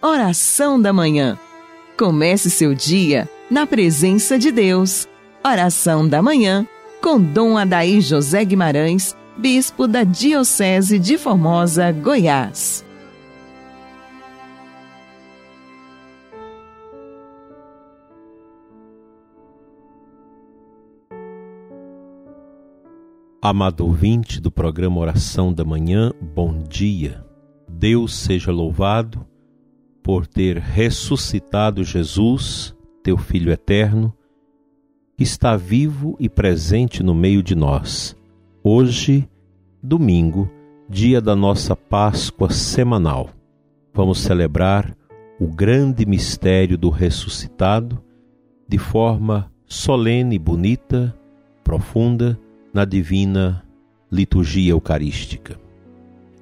Oração da Manhã. Comece seu dia na presença de Deus. Oração da Manhã com Dom Adaí José Guimarães, Bispo da Diocese de Formosa, Goiás. Amado ouvinte do programa Oração da Manhã, bom dia. Deus seja louvado por ter ressuscitado Jesus, teu Filho eterno, que está vivo e presente no meio de nós. Hoje, domingo, dia da nossa Páscoa semanal, vamos celebrar o grande mistério do ressuscitado de forma solene, bonita, profunda na divina liturgia eucarística.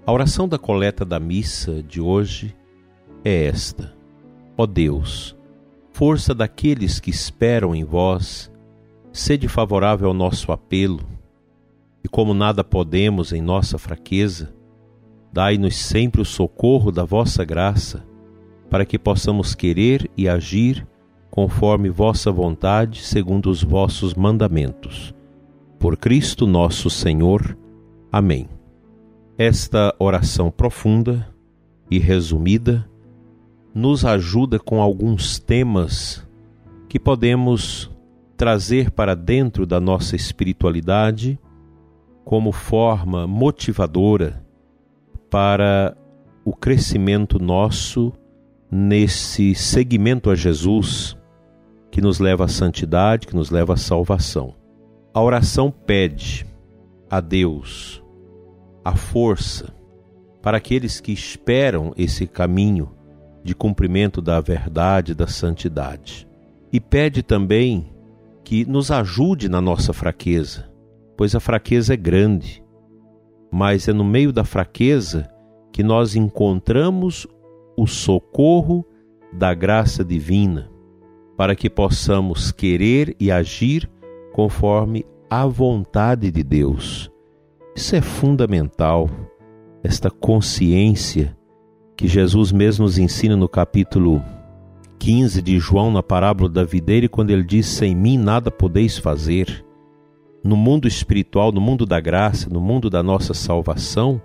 A oração da coleta da missa de hoje é esta: Ó Deus, força daqueles que esperam em vós, sede favorável ao nosso apelo, e como nada podemos em nossa fraqueza, dai-nos sempre o socorro da vossa graça, para que possamos querer e agir conforme vossa vontade, segundo os vossos mandamentos por Cristo nosso Senhor. Amém. Esta oração profunda e resumida nos ajuda com alguns temas que podemos trazer para dentro da nossa espiritualidade como forma motivadora para o crescimento nosso nesse seguimento a Jesus que nos leva à santidade, que nos leva à salvação. A oração pede a Deus a força para aqueles que esperam esse caminho de cumprimento da verdade, da santidade. E pede também que nos ajude na nossa fraqueza, pois a fraqueza é grande, mas é no meio da fraqueza que nós encontramos o socorro da graça divina, para que possamos querer e agir conforme a vontade de Deus. Isso é fundamental, esta consciência que Jesus mesmo nos ensina no capítulo 15 de João, na parábola da videira, quando ele diz: Sem mim nada podeis fazer. No mundo espiritual, no mundo da graça, no mundo da nossa salvação,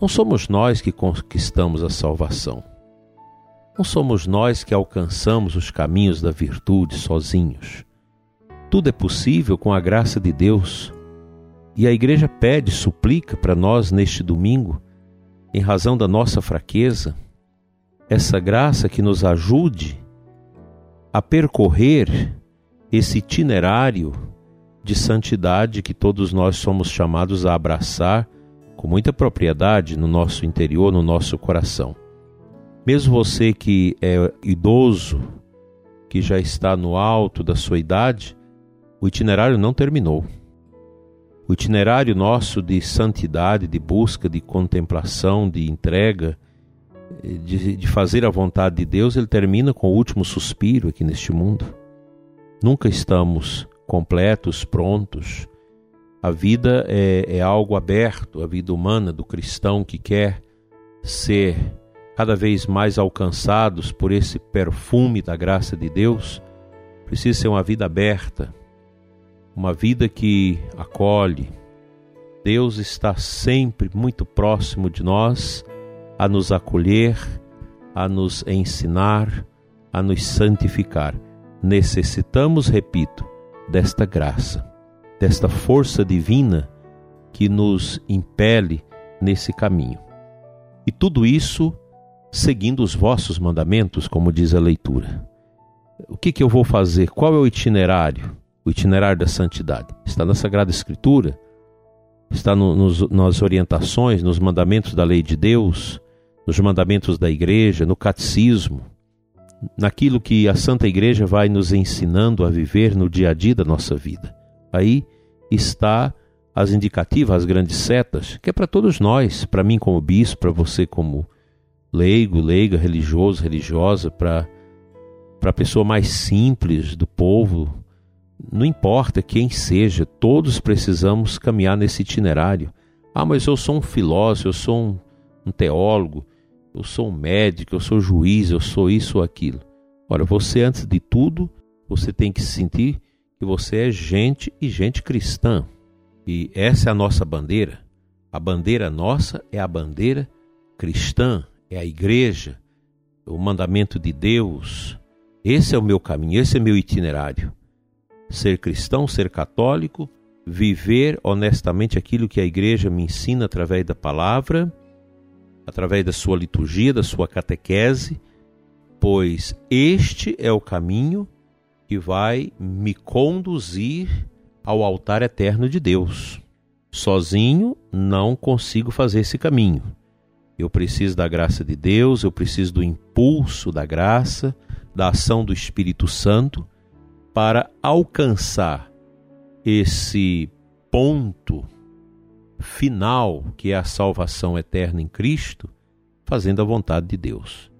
não somos nós que conquistamos a salvação. Não somos nós que alcançamos os caminhos da virtude sozinhos. Tudo é possível com a graça de Deus. E a igreja pede, suplica para nós neste domingo, em razão da nossa fraqueza, essa graça que nos ajude a percorrer esse itinerário de santidade que todos nós somos chamados a abraçar com muita propriedade no nosso interior, no nosso coração. Mesmo você que é idoso, que já está no alto da sua idade, o itinerário não terminou. O itinerário nosso de santidade, de busca, de contemplação, de entrega, de, de fazer a vontade de Deus, ele termina com o último suspiro aqui neste mundo. Nunca estamos completos, prontos. A vida é, é algo aberto, a vida humana do cristão que quer ser cada vez mais alcançados por esse perfume da graça de Deus, precisa ser uma vida aberta, uma vida que acolhe. Deus está sempre muito próximo de nós a nos acolher, a nos ensinar, a nos santificar. Necessitamos, repito, desta graça, desta força divina que nos impele nesse caminho. E tudo isso seguindo os vossos mandamentos, como diz a leitura. O que, que eu vou fazer? Qual é o itinerário? O itinerário da santidade. Está na Sagrada Escritura, está no, nos, nas orientações, nos mandamentos da lei de Deus, nos mandamentos da igreja, no catecismo, naquilo que a Santa Igreja vai nos ensinando a viver no dia a dia da nossa vida. Aí está as indicativas, as grandes setas, que é para todos nós, para mim como bispo, para você como leigo, leiga, religioso, religiosa, para para a pessoa mais simples do povo, não importa quem seja, todos precisamos caminhar nesse itinerário. Ah, mas eu sou um filósofo, eu sou um, um teólogo, eu sou um médico, eu sou juiz, eu sou isso ou aquilo. Ora, você antes de tudo, você tem que sentir que você é gente e gente cristã. E essa é a nossa bandeira. A bandeira nossa é a bandeira cristã, é a igreja, o mandamento de Deus. Esse é o meu caminho, esse é meu itinerário. Ser cristão, ser católico, viver honestamente aquilo que a igreja me ensina através da palavra, através da sua liturgia, da sua catequese, pois este é o caminho que vai me conduzir ao altar eterno de Deus. Sozinho não consigo fazer esse caminho. Eu preciso da graça de Deus, eu preciso do impulso da graça, da ação do Espírito Santo para alcançar esse ponto final que é a salvação eterna em Cristo, fazendo a vontade de Deus.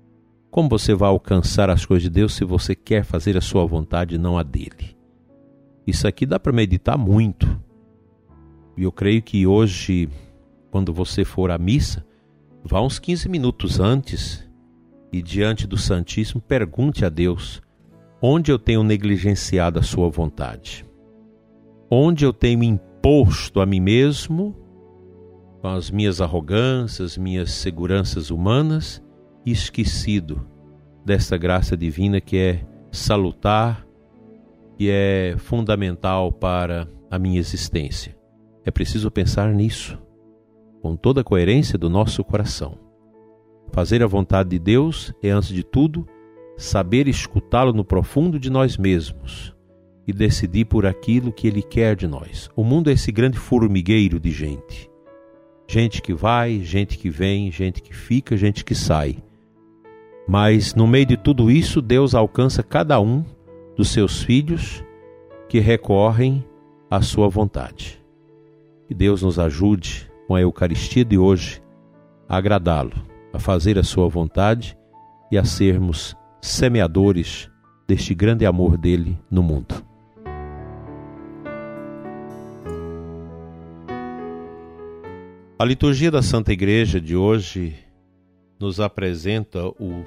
Como você vai alcançar as coisas de Deus se você quer fazer a sua vontade e não a dele? Isso aqui dá para meditar muito. E eu creio que hoje, quando você for à missa, vá uns 15 minutos antes e diante do Santíssimo pergunte a Deus onde eu tenho negligenciado a sua vontade. Onde eu tenho imposto a mim mesmo com as minhas arrogâncias, minhas seguranças humanas esquecido desta graça divina que é salutar, que é fundamental para a minha existência. É preciso pensar nisso, com toda a coerência do nosso coração. Fazer a vontade de Deus é, antes de tudo, saber escutá-lo no profundo de nós mesmos e decidir por aquilo que ele quer de nós. O mundo é esse grande formigueiro de gente. Gente que vai, gente que vem, gente que fica, gente que sai. Mas no meio de tudo isso, Deus alcança cada um dos seus filhos que recorrem à sua vontade. Que Deus nos ajude com a Eucaristia de hoje a agradá-lo, a fazer a sua vontade e a sermos semeadores deste grande amor dele no mundo. A liturgia da Santa Igreja de hoje nos apresenta o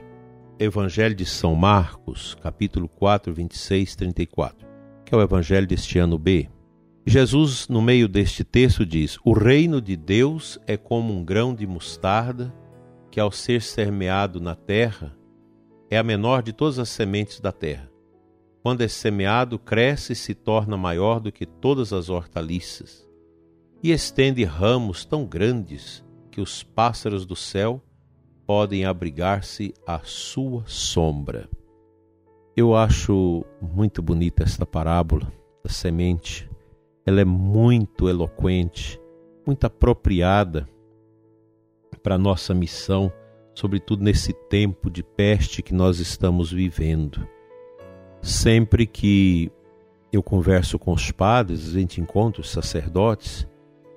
Evangelho de São Marcos, capítulo 4, 26, 34, que é o Evangelho deste ano B. Jesus, no meio deste texto, diz: O reino de Deus é como um grão de mostarda que, ao ser semeado na terra, é a menor de todas as sementes da terra. Quando é semeado, cresce e se torna maior do que todas as hortaliças, e estende ramos tão grandes que os pássaros do céu podem abrigar-se à sua sombra. Eu acho muito bonita esta parábola da semente. Ela é muito eloquente, muito apropriada para a nossa missão, sobretudo nesse tempo de peste que nós estamos vivendo. Sempre que eu converso com os padres, a gente encontra os sacerdotes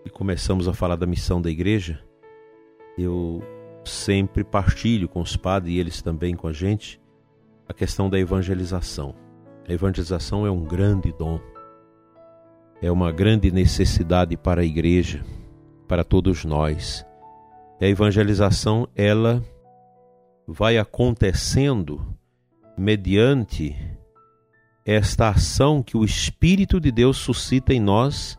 e começamos a falar da missão da igreja, eu sempre partilho com os padres e eles também com a gente a questão da evangelização. A evangelização é um grande dom, é uma grande necessidade para a igreja, para todos nós. A evangelização ela vai acontecendo mediante esta ação que o Espírito de Deus suscita em nós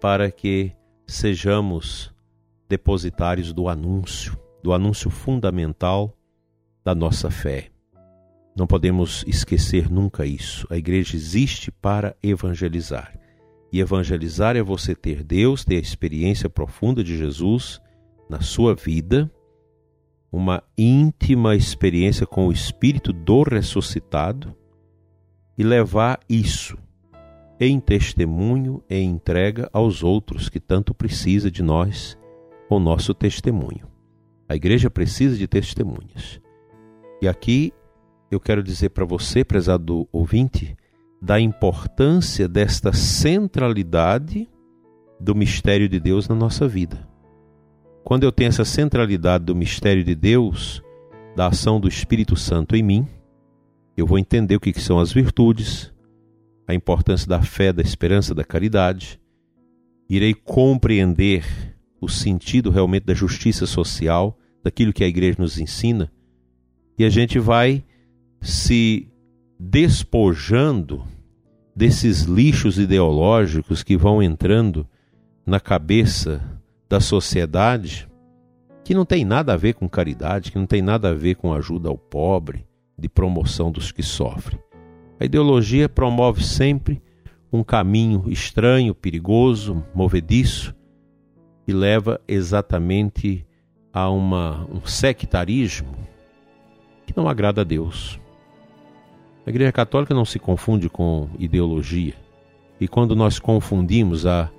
para que sejamos depositários do anúncio do anúncio fundamental da nossa fé. Não podemos esquecer nunca isso. A igreja existe para evangelizar. E evangelizar é você ter Deus, ter a experiência profunda de Jesus na sua vida, uma íntima experiência com o Espírito do ressuscitado e levar isso em testemunho e entrega aos outros que tanto precisa de nós com nosso testemunho. A igreja precisa de testemunhas. E aqui eu quero dizer para você, prezado ouvinte, da importância desta centralidade do mistério de Deus na nossa vida. Quando eu tenho essa centralidade do mistério de Deus, da ação do Espírito Santo em mim, eu vou entender o que são as virtudes, a importância da fé, da esperança, da caridade, irei compreender o sentido realmente da justiça social, daquilo que a igreja nos ensina, e a gente vai se despojando desses lixos ideológicos que vão entrando na cabeça da sociedade, que não tem nada a ver com caridade, que não tem nada a ver com ajuda ao pobre, de promoção dos que sofrem. A ideologia promove sempre um caminho estranho, perigoso, movediço e leva exatamente a uma, um sectarismo que não agrada a Deus. A Igreja Católica não se confunde com ideologia. E quando nós confundimos a,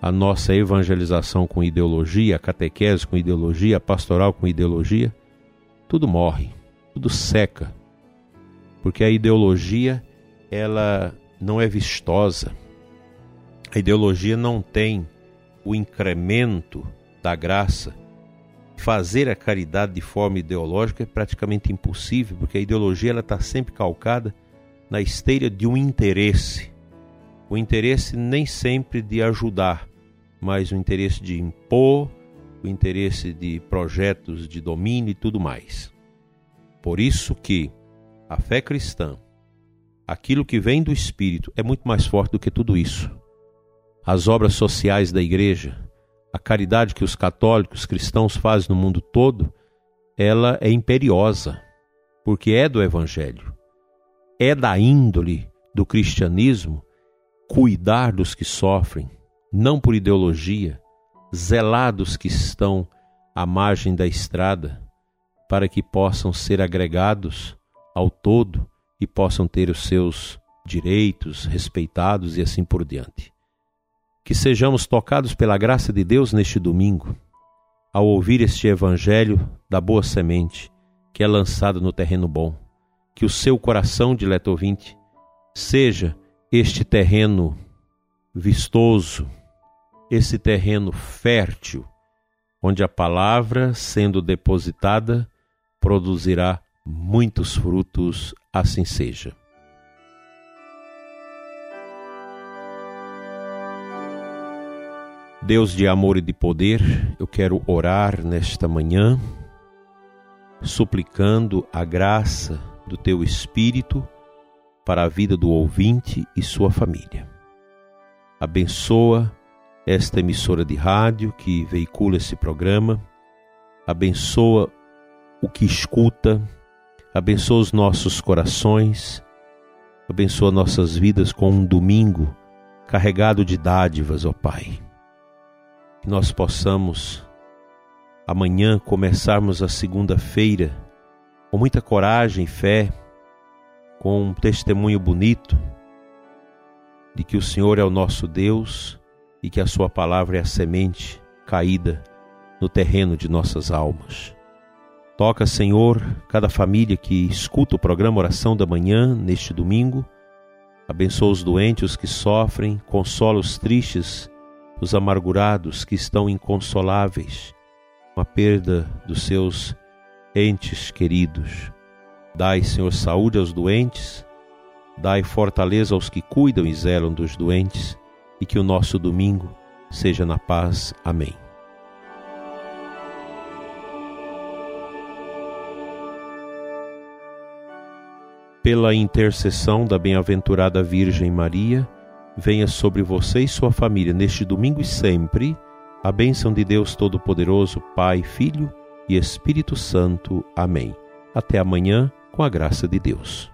a nossa evangelização com ideologia, a catequese com ideologia, a pastoral com ideologia, tudo morre, tudo seca. Porque a ideologia, ela não é vistosa. A ideologia não tem o incremento da graça. Fazer a caridade de forma ideológica é praticamente impossível, porque a ideologia ela está sempre calcada na esteira de um interesse. O interesse nem sempre de ajudar, mas o interesse de impor, o interesse de projetos de domínio e tudo mais. Por isso que a fé cristã aquilo que vem do Espírito é muito mais forte do que tudo isso. As obras sociais da igreja, a caridade que os católicos cristãos fazem no mundo todo, ela é imperiosa, porque é do Evangelho. É da índole do cristianismo cuidar dos que sofrem, não por ideologia, zelar dos que estão à margem da estrada, para que possam ser agregados ao todo e possam ter os seus direitos respeitados e assim por diante. Que sejamos tocados pela graça de Deus neste domingo, ao ouvir este Evangelho da boa semente que é lançado no terreno bom. Que o seu coração, dileto ouvinte, seja este terreno vistoso, esse terreno fértil, onde a palavra, sendo depositada, produzirá muitos frutos, assim seja. Deus de amor e de poder, eu quero orar nesta manhã, suplicando a graça do teu Espírito para a vida do ouvinte e sua família. Abençoa esta emissora de rádio que veicula esse programa, abençoa o que escuta, abençoa os nossos corações, abençoa nossas vidas com um domingo carregado de dádivas, ó Pai. Que nós possamos amanhã começarmos a segunda-feira com muita coragem e fé, com um testemunho bonito de que o Senhor é o nosso Deus e que a Sua palavra é a semente caída no terreno de nossas almas. Toca, Senhor, cada família que escuta o programa Oração da Manhã neste domingo. Abençoa os doentes, os que sofrem, consola os tristes, os amargurados que estão inconsoláveis com a perda dos seus entes queridos. Dai, Senhor, saúde aos doentes, dai fortaleza aos que cuidam e zelam dos doentes, e que o nosso domingo seja na paz. Amém. pela intercessão da bem-aventurada Virgem Maria, venha sobre você e sua família neste domingo e sempre a bênção de Deus Todo-Poderoso, Pai, Filho e Espírito Santo. Amém. Até amanhã, com a graça de Deus.